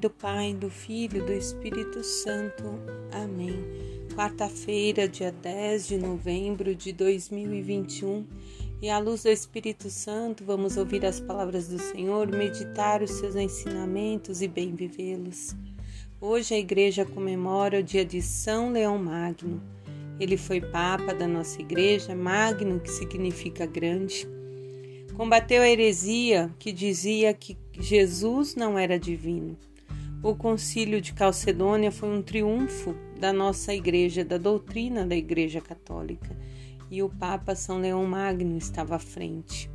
do Pai, do Filho do Espírito Santo. Amém. Quarta-feira, dia 10 de novembro de 2021, e à luz do Espírito Santo, vamos ouvir as palavras do Senhor, meditar os seus ensinamentos e bem vivê-los. Hoje a igreja comemora o dia de São Leão Magno. Ele foi papa da nossa igreja, Magno, que significa grande. Combateu a heresia que dizia que Jesus não era divino. O Concílio de Calcedônia foi um triunfo da nossa igreja, da doutrina da Igreja Católica, e o Papa São Leão Magno estava à frente.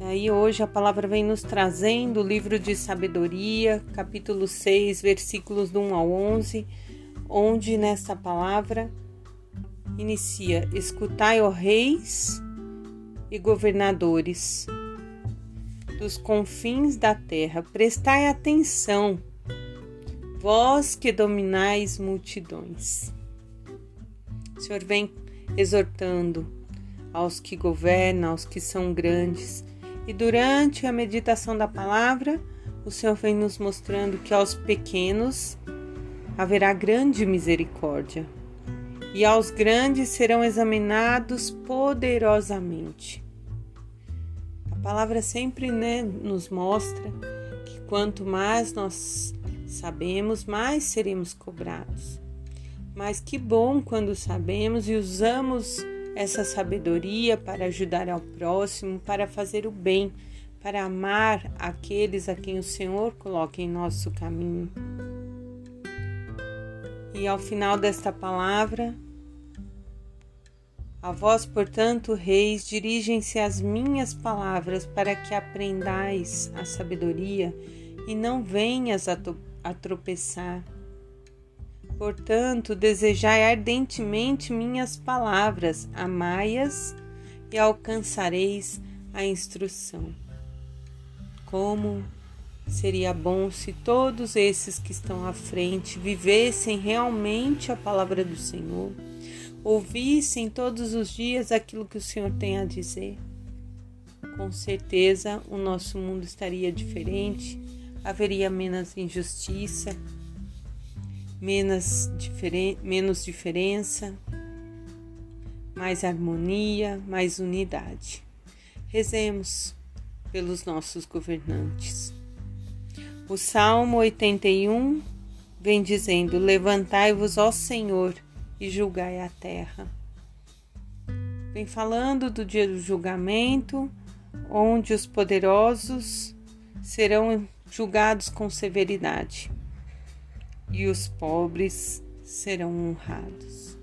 E aí hoje a palavra vem nos trazendo o livro de sabedoria, capítulo 6, versículos do 1 ao 11, onde nesta palavra inicia: Escutai, ó reis e governadores, dos confins da terra, prestai atenção, vós que dominais multidões. O Senhor vem exortando aos que governam, aos que são grandes, e durante a meditação da palavra, o Senhor vem nos mostrando que aos pequenos haverá grande misericórdia, e aos grandes serão examinados poderosamente palavra sempre né, nos mostra que quanto mais nós sabemos, mais seremos cobrados. Mas que bom quando sabemos e usamos essa sabedoria para ajudar ao próximo, para fazer o bem, para amar aqueles a quem o Senhor coloca em nosso caminho. E ao final desta palavra, a vós, portanto, reis, dirigem-se as minhas palavras para que aprendais a sabedoria e não venhas a, a tropeçar. Portanto, desejai ardentemente minhas palavras, amai-as e alcançareis a instrução. Como seria bom se todos esses que estão à frente vivessem realmente a palavra do Senhor ouvissem todos os dias aquilo que o Senhor tem a dizer, com certeza o nosso mundo estaria diferente, haveria menos injustiça, menos, diferen menos diferença, mais harmonia, mais unidade. Rezemos pelos nossos governantes. O Salmo 81 vem dizendo: Levantai-vos, ó Senhor, e julgai a terra. Vem falando do dia do julgamento, onde os poderosos serão julgados com severidade e os pobres serão honrados.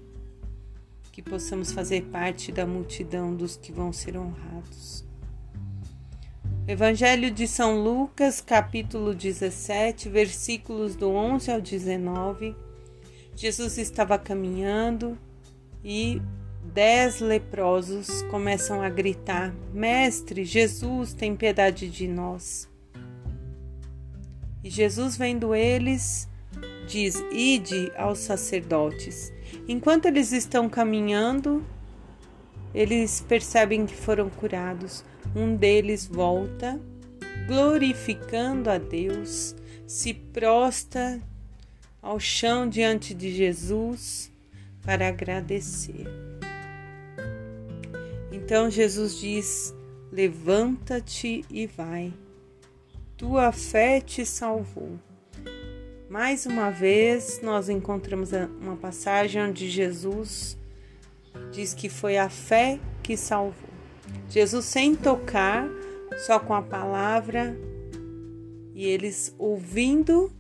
Que possamos fazer parte da multidão dos que vão ser honrados. Evangelho de São Lucas, capítulo 17, versículos do 11 ao 19 Jesus estava caminhando e dez leprosos começam a gritar: Mestre, Jesus, tem piedade de nós. E Jesus, vendo eles, diz: Ide aos sacerdotes. Enquanto eles estão caminhando, eles percebem que foram curados. Um deles volta, glorificando a Deus, se prostra ao chão diante de Jesus para agradecer. Então Jesus diz: Levanta-te e vai, tua fé te salvou. Mais uma vez, nós encontramos uma passagem onde Jesus diz que foi a fé que salvou. Jesus, sem tocar, só com a palavra, e eles ouvindo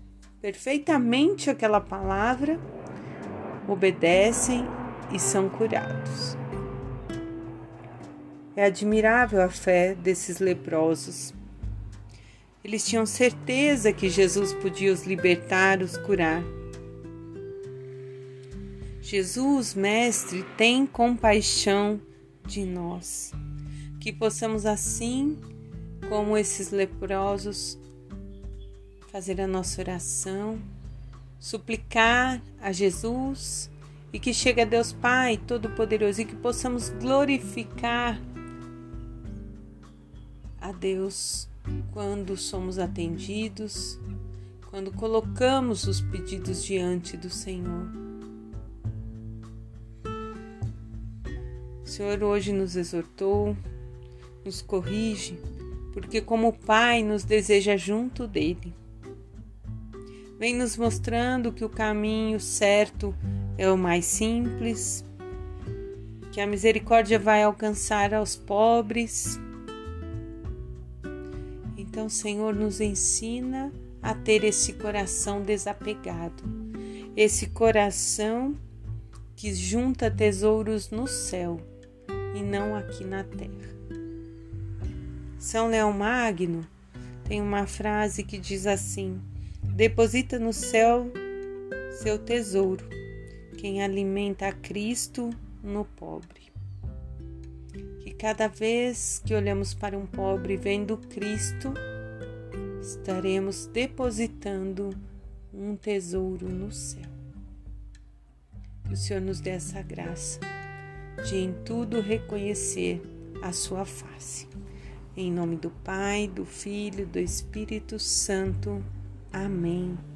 perfeitamente aquela palavra, obedecem e são curados. É admirável a fé desses leprosos. Eles tinham certeza que Jesus podia os libertar, os curar. Jesus, Mestre, tem compaixão de nós, que possamos assim como esses leprosos fazer a nossa oração, suplicar a Jesus e que chegue a Deus Pai Todo-Poderoso e que possamos glorificar a Deus quando somos atendidos, quando colocamos os pedidos diante do Senhor. O Senhor hoje nos exortou, nos corrige, porque, como Pai, nos deseja junto dele. Vem nos mostrando que o caminho certo é o mais simples, que a misericórdia vai alcançar aos pobres. Então, Senhor, nos ensina a ter esse coração desapegado, esse coração que junta tesouros no céu e não aqui na terra. São Leão Magno tem uma frase que diz assim: Deposita no céu seu tesouro, quem alimenta a Cristo no pobre. Que cada vez que olhamos para um pobre vendo Cristo, estaremos depositando um tesouro no céu. Que o Senhor nos dê essa graça de em tudo reconhecer a sua face. Em nome do Pai, do Filho, do Espírito Santo. Amém.